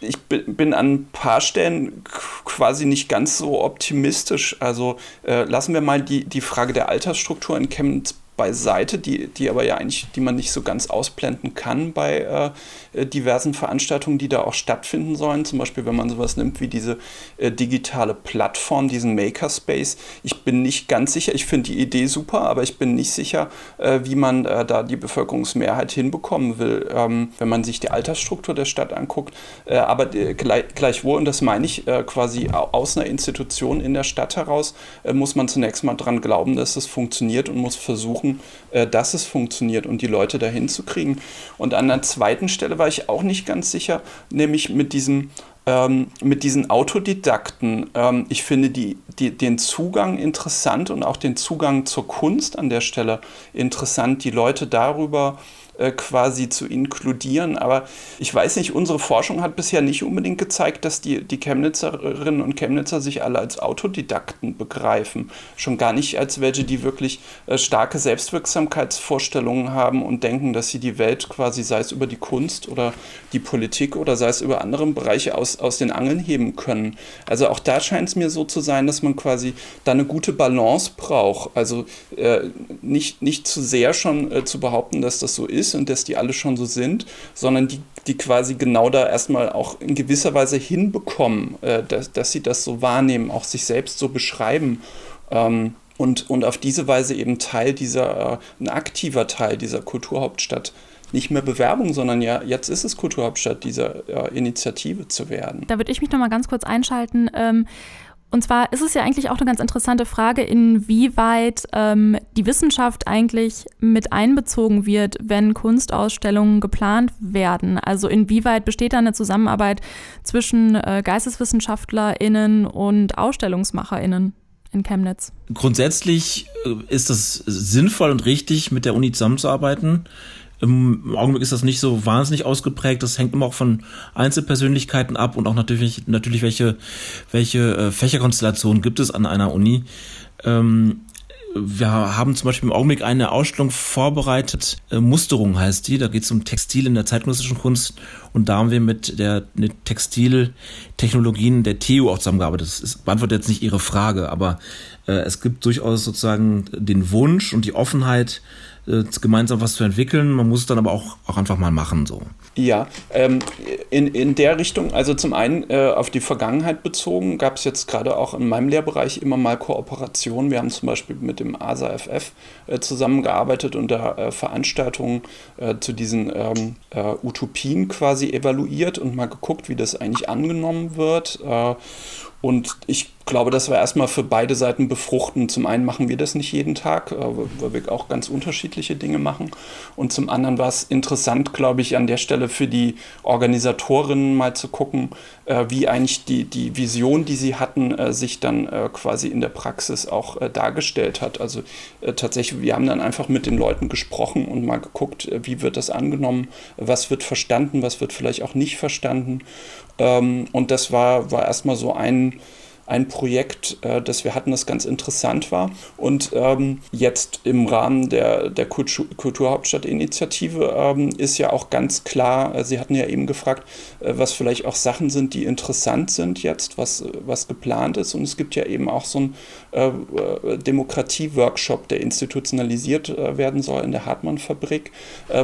Ich bin an ein paar Stellen quasi nicht ganz so optimistisch. Also lassen wir mal die, die Frage der Altersstruktur in Chemnitz beiseite, die, die aber ja eigentlich, die man nicht so ganz ausblenden kann bei äh, diversen Veranstaltungen, die da auch stattfinden sollen. Zum Beispiel, wenn man sowas nimmt wie diese äh, digitale Plattform, diesen Makerspace. Ich bin nicht ganz sicher, ich finde die Idee super, aber ich bin nicht sicher, äh, wie man äh, da die Bevölkerungsmehrheit hinbekommen will, ähm, wenn man sich die Altersstruktur der Stadt anguckt. Äh, aber äh, gleich, gleichwohl, und das meine ich quasi aus einer Institution in der Stadt heraus, muss man zunächst mal dran glauben, dass es funktioniert und muss versuchen, äh, dass es funktioniert und die Leute dahin zu kriegen. Und an der zweiten Stelle war ich auch nicht ganz sicher, nämlich mit diesem ähm, mit diesen Autodidakten, ähm, ich finde die, die, den Zugang interessant und auch den Zugang zur Kunst an der Stelle interessant, die Leute darüber äh, quasi zu inkludieren. Aber ich weiß nicht, unsere Forschung hat bisher nicht unbedingt gezeigt, dass die, die Chemnitzerinnen und Chemnitzer sich alle als Autodidakten begreifen. Schon gar nicht als welche, die wirklich äh, starke Selbstwirksamkeitsvorstellungen haben und denken, dass sie die Welt quasi, sei es über die Kunst oder die Politik oder sei es über andere Bereiche aus, aus den Angeln heben können. Also auch da scheint es mir so zu sein, dass man quasi da eine gute Balance braucht. Also äh, nicht, nicht zu sehr schon äh, zu behaupten, dass das so ist ist und dass die alle schon so sind, sondern die, die quasi genau da erstmal auch in gewisser Weise hinbekommen, äh, dass, dass sie das so wahrnehmen, auch sich selbst so beschreiben. Ähm, und, und auf diese Weise eben Teil dieser, äh, ein aktiver Teil dieser Kulturhauptstadt nicht mehr Bewerbung, sondern ja, jetzt ist es Kulturhauptstadt dieser äh, Initiative zu werden. Da würde ich mich noch mal ganz kurz einschalten. Ähm, und zwar ist es ja eigentlich auch eine ganz interessante Frage, inwieweit ähm, die Wissenschaft eigentlich mit einbezogen wird, wenn Kunstausstellungen geplant werden. Also inwieweit besteht da eine Zusammenarbeit zwischen äh, GeisteswissenschaftlerInnen und AusstellungsmacherInnen? in Chemnitz? Grundsätzlich äh, ist es sinnvoll und richtig, mit der Uni zusammenzuarbeiten. Im Augenblick ist das nicht so wahnsinnig ausgeprägt. Das hängt immer auch von Einzelpersönlichkeiten ab und auch natürlich, natürlich welche, welche äh, Fächerkonstellationen gibt es an einer Uni. Ähm, wir haben zum Beispiel im Augenblick eine Ausstellung vorbereitet, äh, Musterung heißt die, da geht es um Textil in der zeitgenössischen Kunst und da haben wir mit der mit Textiltechnologien der TU auch zusammengearbeitet. Das ist, beantwortet jetzt nicht Ihre Frage, aber äh, es gibt durchaus sozusagen den Wunsch und die Offenheit, äh, gemeinsam was zu entwickeln. Man muss es dann aber auch, auch einfach mal machen. So. Ja, ähm, in, in der Richtung, also zum einen äh, auf die Vergangenheit bezogen, gab es jetzt gerade auch in meinem Lehrbereich immer mal Kooperationen. Wir haben zum Beispiel mit dem ASAFF äh, zusammengearbeitet und da äh, Veranstaltungen äh, zu diesen ähm, äh, Utopien quasi evaluiert und mal geguckt, wie das eigentlich angenommen wird. Und ich glaube, das war erstmal für beide Seiten befruchtend. Zum einen machen wir das nicht jeden Tag, äh, weil wir auch ganz unterschiedliche Dinge machen. Und zum anderen war es interessant, glaube ich, an der Stelle für die Organisatorinnen mal zu gucken, äh, wie eigentlich die, die Vision, die sie hatten, äh, sich dann quasi in der Praxis auch dargestellt hat. Also tatsächlich, wir haben dann einfach mit den Leuten gesprochen und mal geguckt, wie wird das angenommen, was wird verstanden, was wird vielleicht auch nicht verstanden. Ähm, und das war, war erstmal so ein, ein Projekt, äh, das wir hatten, das ganz interessant war. Und ähm, jetzt im Rahmen der, der Kultur, Kulturhauptstadt-Initiative ähm, ist ja auch ganz klar, äh, Sie hatten ja eben gefragt, äh, was vielleicht auch Sachen sind, die interessant sind jetzt, was, was geplant ist. Und es gibt ja eben auch so einen äh, äh, Demokratie-Workshop, der institutionalisiert äh, werden soll in der Hartmann-Fabrik,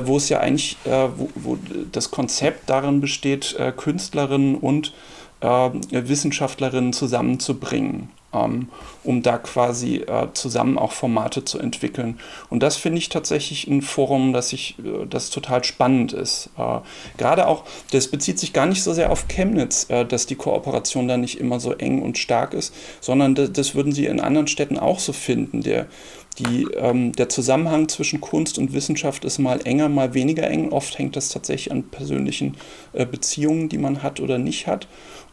wo es ja eigentlich, wo, wo das Konzept darin besteht, Künstlerinnen und äh, Wissenschaftlerinnen zusammenzubringen, ähm, um da quasi äh, zusammen auch Formate zu entwickeln. Und das finde ich tatsächlich ein Forum, das, ich, äh, das total spannend ist. Äh, Gerade auch, das bezieht sich gar nicht so sehr auf Chemnitz, äh, dass die Kooperation da nicht immer so eng und stark ist, sondern das, das würden Sie in anderen Städten auch so finden. Der, die, ähm, der Zusammenhang zwischen Kunst und Wissenschaft ist mal enger, mal weniger eng. Oft hängt das tatsächlich an persönlichen äh, Beziehungen, die man hat oder nicht hat.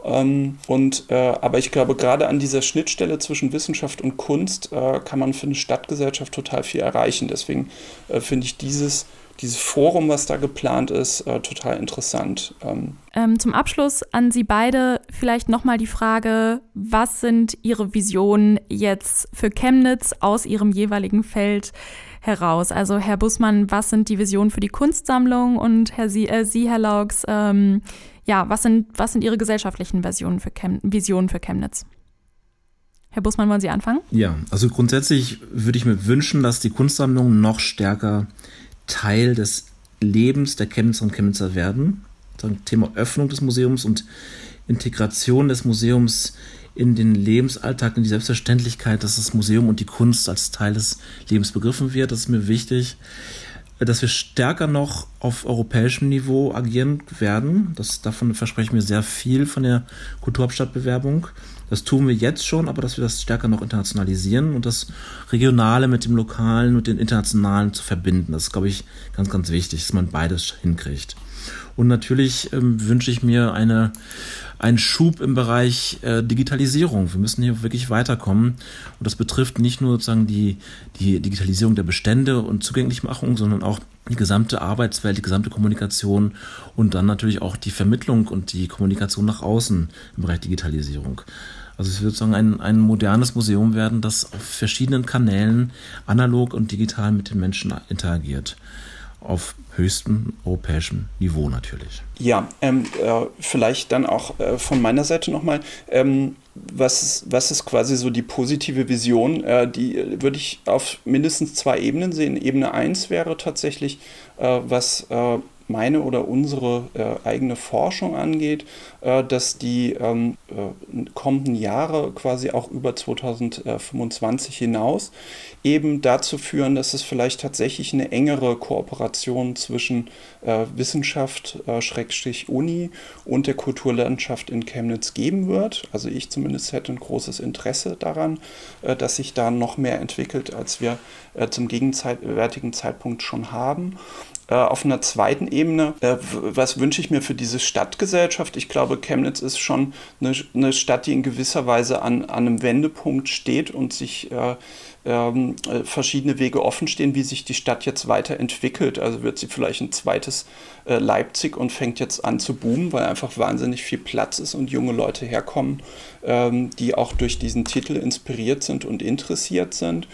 Ähm, und, äh, aber ich glaube, gerade an dieser Schnittstelle zwischen Wissenschaft und Kunst äh, kann man für eine Stadtgesellschaft total viel erreichen. Deswegen äh, finde ich dieses, dieses Forum, was da geplant ist, äh, total interessant. Ähm. Ähm, zum Abschluss an Sie beide vielleicht nochmal die Frage, was sind Ihre Visionen jetzt für Chemnitz aus Ihrem jeweiligen Feld? heraus. Also Herr Bussmann, was sind die Visionen für die Kunstsammlung und Herr Sie, äh, Sie Herr Laux, ähm, ja, was sind, was sind Ihre gesellschaftlichen Versionen für Chem Visionen für Chemnitz? Herr Bussmann, wollen Sie anfangen? Ja, also grundsätzlich würde ich mir wünschen, dass die Kunstsammlungen noch stärker Teil des Lebens der Chemnitzer und Chemnitzer werden. Das Thema Öffnung des Museums und Integration des Museums in den Lebensalltag, in die Selbstverständlichkeit, dass das Museum und die Kunst als Teil des Lebens begriffen wird. Das ist mir wichtig dass wir stärker noch auf europäischem Niveau agieren werden. Das, davon verspreche ich mir sehr viel von der Kulturhauptstadtbewerbung. Das tun wir jetzt schon, aber dass wir das stärker noch internationalisieren und das Regionale mit dem Lokalen und den Internationalen zu verbinden. Das ist, glaube ich, ganz, ganz wichtig, dass man beides hinkriegt. Und natürlich ähm, wünsche ich mir eine einen Schub im Bereich äh, Digitalisierung. Wir müssen hier wirklich weiterkommen. Und das betrifft nicht nur sozusagen die, die Digitalisierung der Bestände und Zugänglichmachung, sondern auch die gesamte Arbeitswelt, die gesamte Kommunikation und dann natürlich auch die Vermittlung und die Kommunikation nach außen im Bereich Digitalisierung. Also es wird sozusagen ein, ein modernes Museum werden, das auf verschiedenen Kanälen analog und digital mit den Menschen interagiert auf höchstem europäischem Niveau natürlich. Ja, ähm, äh, vielleicht dann auch äh, von meiner Seite nochmal, ähm, was, was ist quasi so die positive Vision? Äh, die würde ich auf mindestens zwei Ebenen sehen. Ebene 1 wäre tatsächlich, äh, was äh, meine oder unsere äh, eigene Forschung angeht, äh, dass die ähm, äh, kommenden Jahre quasi auch über 2025 hinaus eben dazu führen, dass es vielleicht tatsächlich eine engere Kooperation zwischen äh, Wissenschaft, äh, Uni und der Kulturlandschaft in Chemnitz geben wird. Also ich zumindest hätte ein großes Interesse daran, äh, dass sich da noch mehr entwickelt, als wir zum gegenwärtigen Zeitpunkt schon haben. Äh, auf einer zweiten Ebene, äh, was wünsche ich mir für diese Stadtgesellschaft? Ich glaube, Chemnitz ist schon eine, eine Stadt, die in gewisser Weise an, an einem Wendepunkt steht und sich äh, ähm, äh, verschiedene Wege offen stehen, wie sich die Stadt jetzt weiterentwickelt. Also wird sie vielleicht ein zweites äh, Leipzig und fängt jetzt an zu boomen, weil einfach wahnsinnig viel Platz ist und junge Leute herkommen, ähm, die auch durch diesen Titel inspiriert sind und interessiert sind.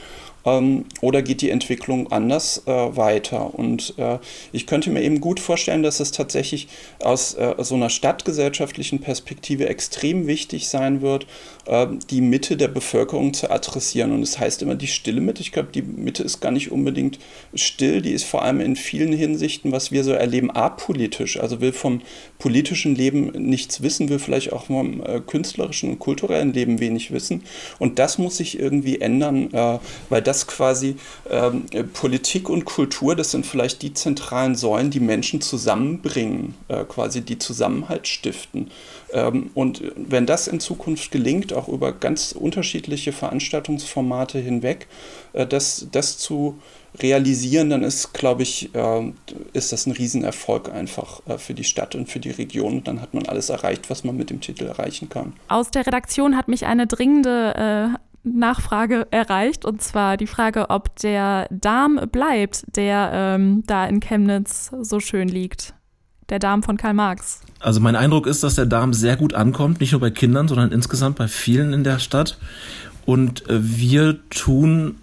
Ähm, oder geht die Entwicklung anders äh, weiter? Und äh, ich könnte mir eben gut vorstellen, dass es tatsächlich aus äh, so einer stadtgesellschaftlichen Perspektive extrem wichtig sein wird, ähm, die Mitte der Bevölkerung zu adressieren. Und es das heißt immer die stille Mitte. Ich glaube, die Mitte ist gar nicht unbedingt still, die ist vor allem in vielen Hinsichten, was wir so erleben, apolitisch. Also will vom politischen Leben nichts wissen, will vielleicht auch vom äh, künstlerischen und kulturellen Leben wenig wissen. Und das muss sich irgendwie ändern, äh, weil das dass quasi ähm, Politik und Kultur, das sind vielleicht die zentralen Säulen, die Menschen zusammenbringen, äh, quasi die Zusammenhalt stiften. Ähm, und wenn das in Zukunft gelingt, auch über ganz unterschiedliche Veranstaltungsformate hinweg, äh, das, das zu realisieren, dann ist, glaube ich, äh, ist das ein Riesenerfolg einfach äh, für die Stadt und für die Region. Und dann hat man alles erreicht, was man mit dem Titel erreichen kann. Aus der Redaktion hat mich eine dringende äh, Nachfrage erreicht, und zwar die Frage, ob der Darm bleibt, der ähm, da in Chemnitz so schön liegt. Der Darm von Karl Marx. Also mein Eindruck ist, dass der Darm sehr gut ankommt, nicht nur bei Kindern, sondern insgesamt bei vielen in der Stadt. Und äh, wir tun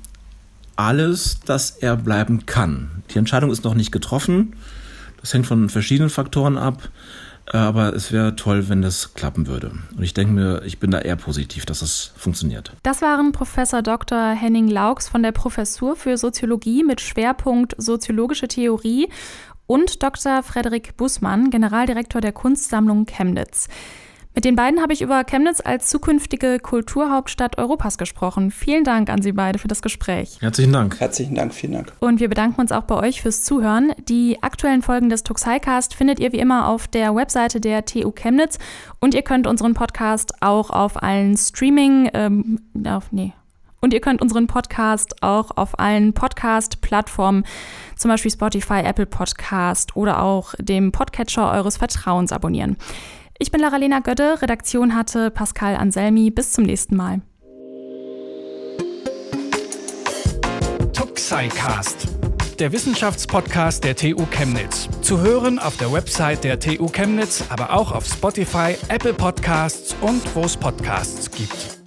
alles, dass er bleiben kann. Die Entscheidung ist noch nicht getroffen. Das hängt von verschiedenen Faktoren ab. Aber es wäre toll, wenn das klappen würde. Und ich denke mir, ich bin da eher positiv, dass das funktioniert. Das waren Professor Dr. Henning Laux von der Professur für Soziologie mit Schwerpunkt Soziologische Theorie und Dr. Frederik Bussmann, Generaldirektor der Kunstsammlung Chemnitz. Mit den beiden habe ich über Chemnitz als zukünftige Kulturhauptstadt Europas gesprochen. Vielen Dank an Sie beide für das Gespräch. Herzlichen Dank. Herzlichen Dank, vielen Dank. Und wir bedanken uns auch bei euch fürs Zuhören. Die aktuellen Folgen des Tuxicast findet ihr wie immer auf der Webseite der TU Chemnitz und ihr könnt unseren Podcast auch auf allen Streaming, ähm, auf, nee, und ihr könnt unseren Podcast auch auf allen Podcast-Plattformen, zum Beispiel Spotify, Apple Podcast oder auch dem Podcatcher eures Vertrauens abonnieren. Ich bin Lara-Lena Gödde, Redaktion hatte Pascal Anselmi. Bis zum nächsten Mal. Tuxicast, der Wissenschaftspodcast der TU Chemnitz. Zu hören auf der Website der TU Chemnitz, aber auch auf Spotify, Apple Podcasts und wo es Podcasts gibt.